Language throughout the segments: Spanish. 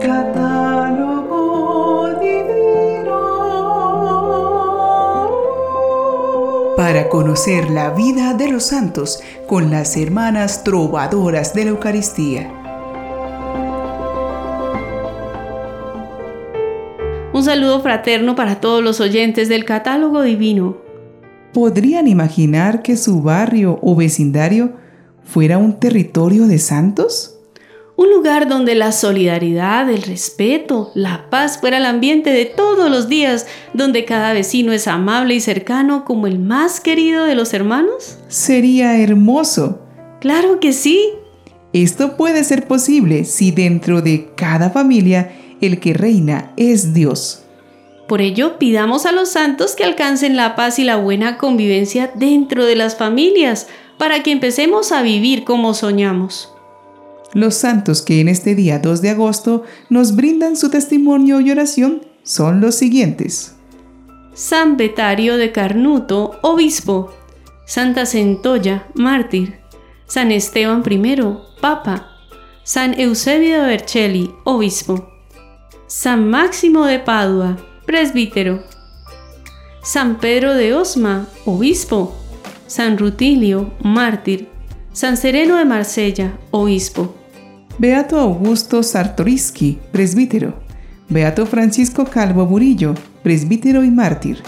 Catálogo divino. Para conocer la vida de los santos con las hermanas trovadoras de la Eucaristía. Un saludo fraterno para todos los oyentes del Catálogo Divino. ¿Podrían imaginar que su barrio o vecindario fuera un territorio de santos? Un lugar donde la solidaridad, el respeto, la paz fuera el ambiente de todos los días, donde cada vecino es amable y cercano como el más querido de los hermanos? Sería hermoso. Claro que sí. Esto puede ser posible si dentro de cada familia el que reina es Dios. Por ello, pidamos a los santos que alcancen la paz y la buena convivencia dentro de las familias, para que empecemos a vivir como soñamos. Los santos que en este día 2 de agosto nos brindan su testimonio y oración son los siguientes. San Betario de Carnuto, obispo. Santa Centolla, mártir. San Esteban I, papa. San Eusebio de Vercelli, obispo. San Máximo de Padua, presbítero. San Pedro de Osma, obispo. San Rutilio, mártir. San Sereno de Marsella, obispo. Beato Augusto Sartoriski, presbítero. Beato Francisco Calvo Burillo, presbítero y mártir.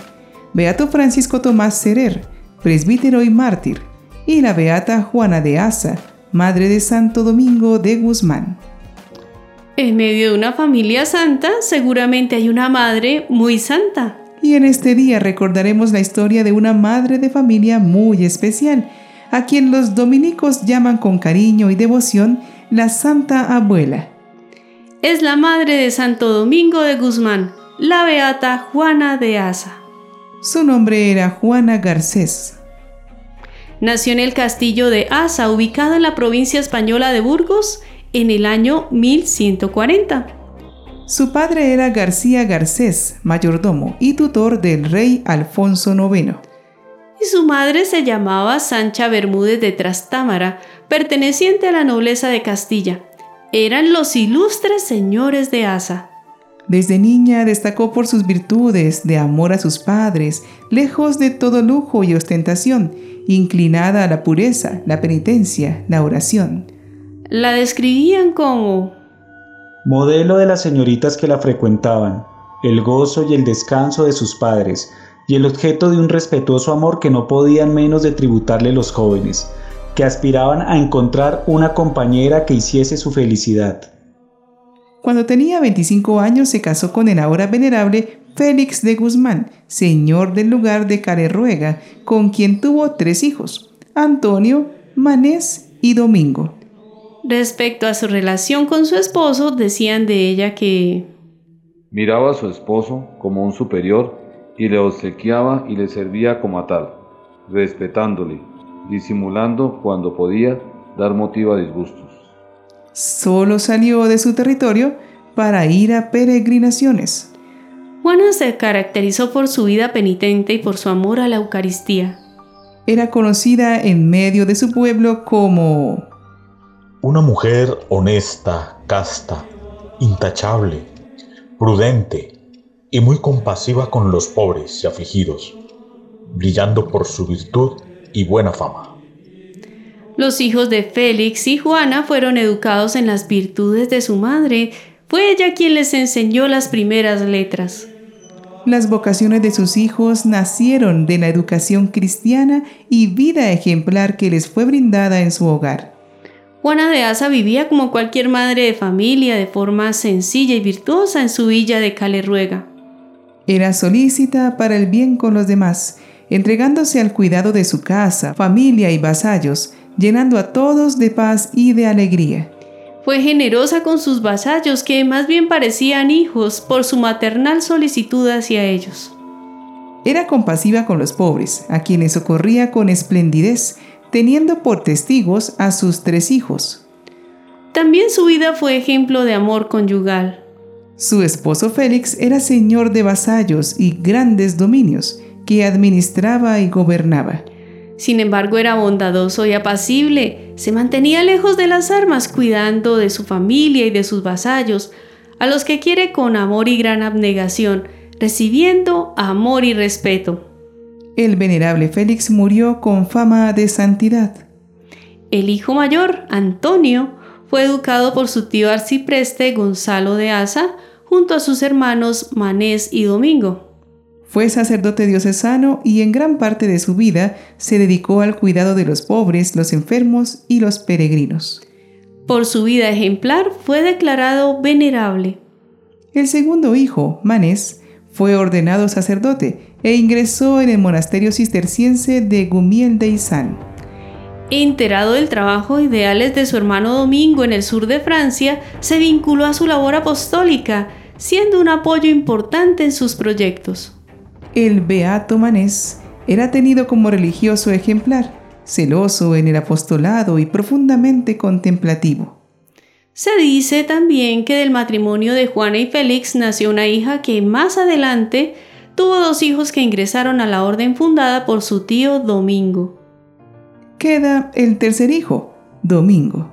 Beato Francisco Tomás Cerer, presbítero y mártir. Y la Beata Juana de Asa, madre de Santo Domingo de Guzmán. En medio de una familia santa, seguramente hay una madre muy santa. Y en este día recordaremos la historia de una madre de familia muy especial, a quien los dominicos llaman con cariño y devoción la Santa Abuela. Es la madre de Santo Domingo de Guzmán, la beata Juana de Asa. Su nombre era Juana Garcés. Nació en el castillo de Asa, ubicado en la provincia española de Burgos, en el año 1140. Su padre era García Garcés, mayordomo y tutor del rey Alfonso IX. Y su madre se llamaba Sancha Bermúdez de Trastámara, perteneciente a la nobleza de Castilla. Eran los ilustres señores de Asa. Desde niña destacó por sus virtudes de amor a sus padres, lejos de todo lujo y ostentación, inclinada a la pureza, la penitencia, la oración la describían como modelo de las señoritas que la frecuentaban, el gozo y el descanso de sus padres, y el objeto de un respetuoso amor que no podían menos de tributarle los jóvenes, que aspiraban a encontrar una compañera que hiciese su felicidad. Cuando tenía 25 años se casó con el ahora venerable Félix de Guzmán, señor del lugar de Careruega, con quien tuvo tres hijos, Antonio, Manés y Domingo. Respecto a su relación con su esposo, decían de ella que miraba a su esposo como un superior y le obsequiaba y le servía como a tal, respetándole, disimulando cuando podía dar motivo a disgustos. Solo salió de su territorio para ir a peregrinaciones. Juana se caracterizó por su vida penitente y por su amor a la Eucaristía. Era conocida en medio de su pueblo como una mujer honesta, casta, intachable, prudente y muy compasiva con los pobres y afligidos, brillando por su virtud y buena fama. Los hijos de Félix y Juana fueron educados en las virtudes de su madre. Fue ella quien les enseñó las primeras letras. Las vocaciones de sus hijos nacieron de la educación cristiana y vida ejemplar que les fue brindada en su hogar. Juana de Asa vivía como cualquier madre de familia de forma sencilla y virtuosa en su villa de Calerruega. Era solícita para el bien con los demás, entregándose al cuidado de su casa, familia y vasallos, llenando a todos de paz y de alegría. Fue generosa con sus vasallos que más bien parecían hijos por su maternal solicitud hacia ellos. Era compasiva con los pobres, a quienes socorría con esplendidez, teniendo por testigos a sus tres hijos. También su vida fue ejemplo de amor conyugal. Su esposo Félix era señor de vasallos y grandes dominios, que administraba y gobernaba. Sin embargo, era bondadoso y apacible, se mantenía lejos de las armas, cuidando de su familia y de sus vasallos, a los que quiere con amor y gran abnegación, recibiendo amor y respeto. El venerable Félix murió con fama de santidad. El hijo mayor, Antonio, fue educado por su tío arcipreste Gonzalo de Asa, junto a sus hermanos Manés y Domingo. Fue sacerdote diocesano y en gran parte de su vida se dedicó al cuidado de los pobres, los enfermos y los peregrinos. Por su vida ejemplar fue declarado venerable. El segundo hijo, Manés, fue ordenado sacerdote e ingresó en el monasterio cisterciense de Gumiel de Izán. Enterado del trabajo ideales de su hermano Domingo en el sur de Francia, se vinculó a su labor apostólica, siendo un apoyo importante en sus proyectos. El Beato Manés era tenido como religioso ejemplar, celoso en el apostolado y profundamente contemplativo. Se dice también que del matrimonio de Juana y Félix nació una hija que más adelante tuvo dos hijos que ingresaron a la orden fundada por su tío Domingo queda el tercer hijo, Domingo.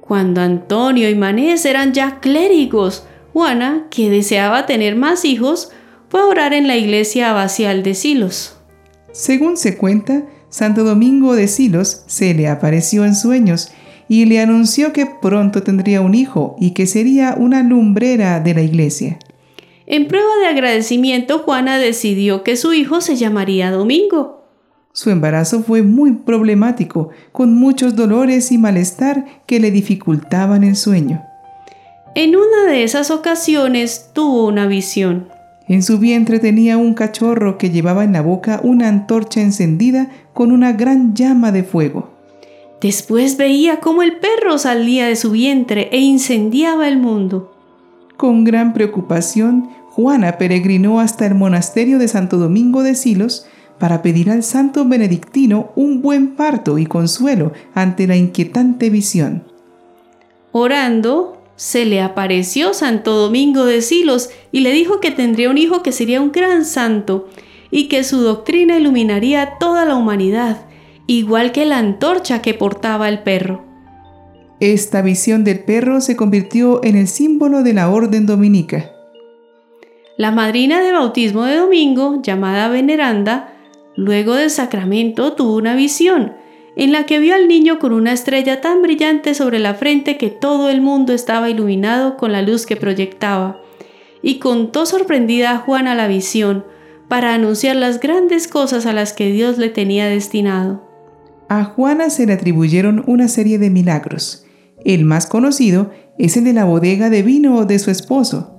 Cuando Antonio y Manés eran ya clérigos, Juana, que deseaba tener más hijos, fue a orar en la iglesia abacial de Silos. Según se cuenta, Santo Domingo de Silos se le apareció en sueños y le anunció que pronto tendría un hijo y que sería una lumbrera de la iglesia. En prueba de agradecimiento, Juana decidió que su hijo se llamaría Domingo. Su embarazo fue muy problemático, con muchos dolores y malestar que le dificultaban el sueño. En una de esas ocasiones tuvo una visión. En su vientre tenía un cachorro que llevaba en la boca una antorcha encendida con una gran llama de fuego. Después veía cómo el perro salía de su vientre e incendiaba el mundo. Con gran preocupación, Juana peregrinó hasta el monasterio de Santo Domingo de Silos, para pedir al santo benedictino un buen parto y consuelo ante la inquietante visión. Orando, se le apareció Santo Domingo de Silos y le dijo que tendría un hijo que sería un gran santo y que su doctrina iluminaría toda la humanidad, igual que la antorcha que portaba el perro. Esta visión del perro se convirtió en el símbolo de la orden dominica. La madrina de bautismo de Domingo, llamada Veneranda, Luego del sacramento tuvo una visión en la que vio al niño con una estrella tan brillante sobre la frente que todo el mundo estaba iluminado con la luz que proyectaba. Y contó sorprendida a Juana la visión para anunciar las grandes cosas a las que Dios le tenía destinado. A Juana se le atribuyeron una serie de milagros. El más conocido es el de la bodega de vino de su esposo.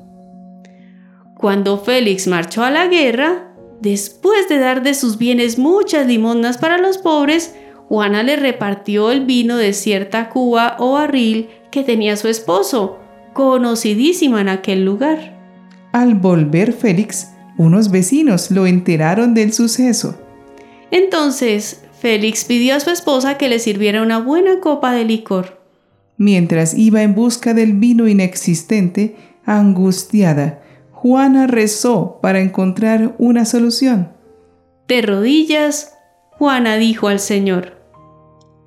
Cuando Félix marchó a la guerra, Después de dar de sus bienes muchas limonas para los pobres, Juana le repartió el vino de cierta cuba o barril que tenía su esposo, conocidísima en aquel lugar. Al volver Félix, unos vecinos lo enteraron del suceso. Entonces, Félix pidió a su esposa que le sirviera una buena copa de licor. Mientras iba en busca del vino inexistente, angustiada, Juana rezó para encontrar una solución. De rodillas, Juana dijo al Señor,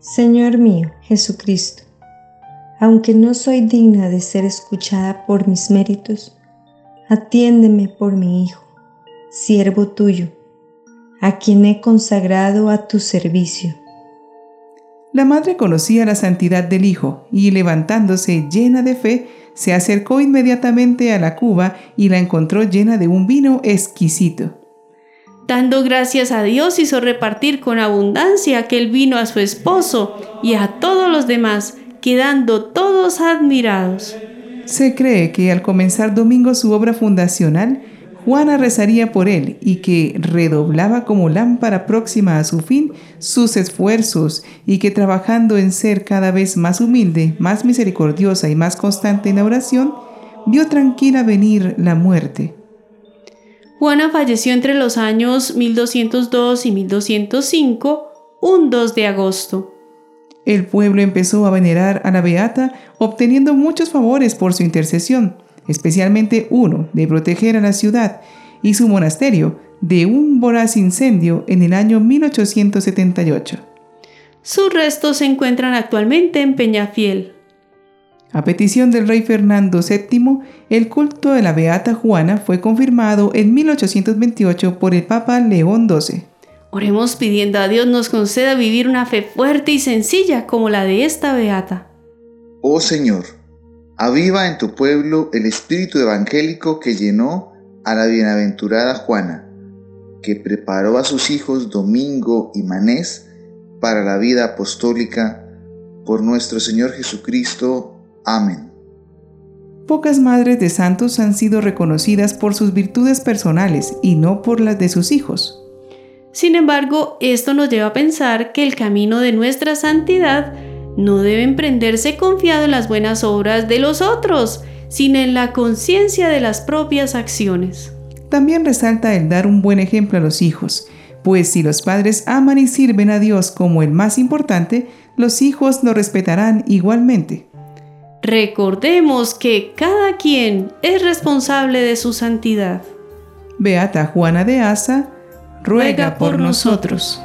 Señor mío, Jesucristo, aunque no soy digna de ser escuchada por mis méritos, atiéndeme por mi Hijo, siervo tuyo, a quien he consagrado a tu servicio. La madre conocía la santidad del Hijo y levantándose llena de fe, se acercó inmediatamente a la cuba y la encontró llena de un vino exquisito. Dando gracias a Dios hizo repartir con abundancia aquel vino a su esposo y a todos los demás, quedando todos admirados. Se cree que al comenzar domingo su obra fundacional, Juana rezaría por él y que redoblaba como lámpara próxima a su fin sus esfuerzos y que trabajando en ser cada vez más humilde, más misericordiosa y más constante en la oración, vio tranquila venir la muerte. Juana falleció entre los años 1202 y 1205, un 2 de agosto. El pueblo empezó a venerar a la Beata, obteniendo muchos favores por su intercesión especialmente uno de proteger a la ciudad y su monasterio de un voraz incendio en el año 1878. Sus restos se encuentran actualmente en Peñafiel. A petición del rey Fernando VII, el culto de la Beata Juana fue confirmado en 1828 por el Papa León XII. Oremos pidiendo a Dios nos conceda vivir una fe fuerte y sencilla como la de esta Beata. Oh Señor, aviva en tu pueblo el espíritu evangélico que llenó a la bienaventurada Juana, que preparó a sus hijos Domingo y Manés para la vida apostólica por nuestro Señor Jesucristo. Amén. Pocas madres de santos han sido reconocidas por sus virtudes personales y no por las de sus hijos. Sin embargo, esto nos lleva a pensar que el camino de nuestra santidad no debe emprenderse confiado en las buenas obras de los otros, sino en la conciencia de las propias acciones. También resalta el dar un buen ejemplo a los hijos, pues si los padres aman y sirven a Dios como el más importante, los hijos lo respetarán igualmente. Recordemos que cada quien es responsable de su santidad. Beata Juana de Asa, ruega por nosotros.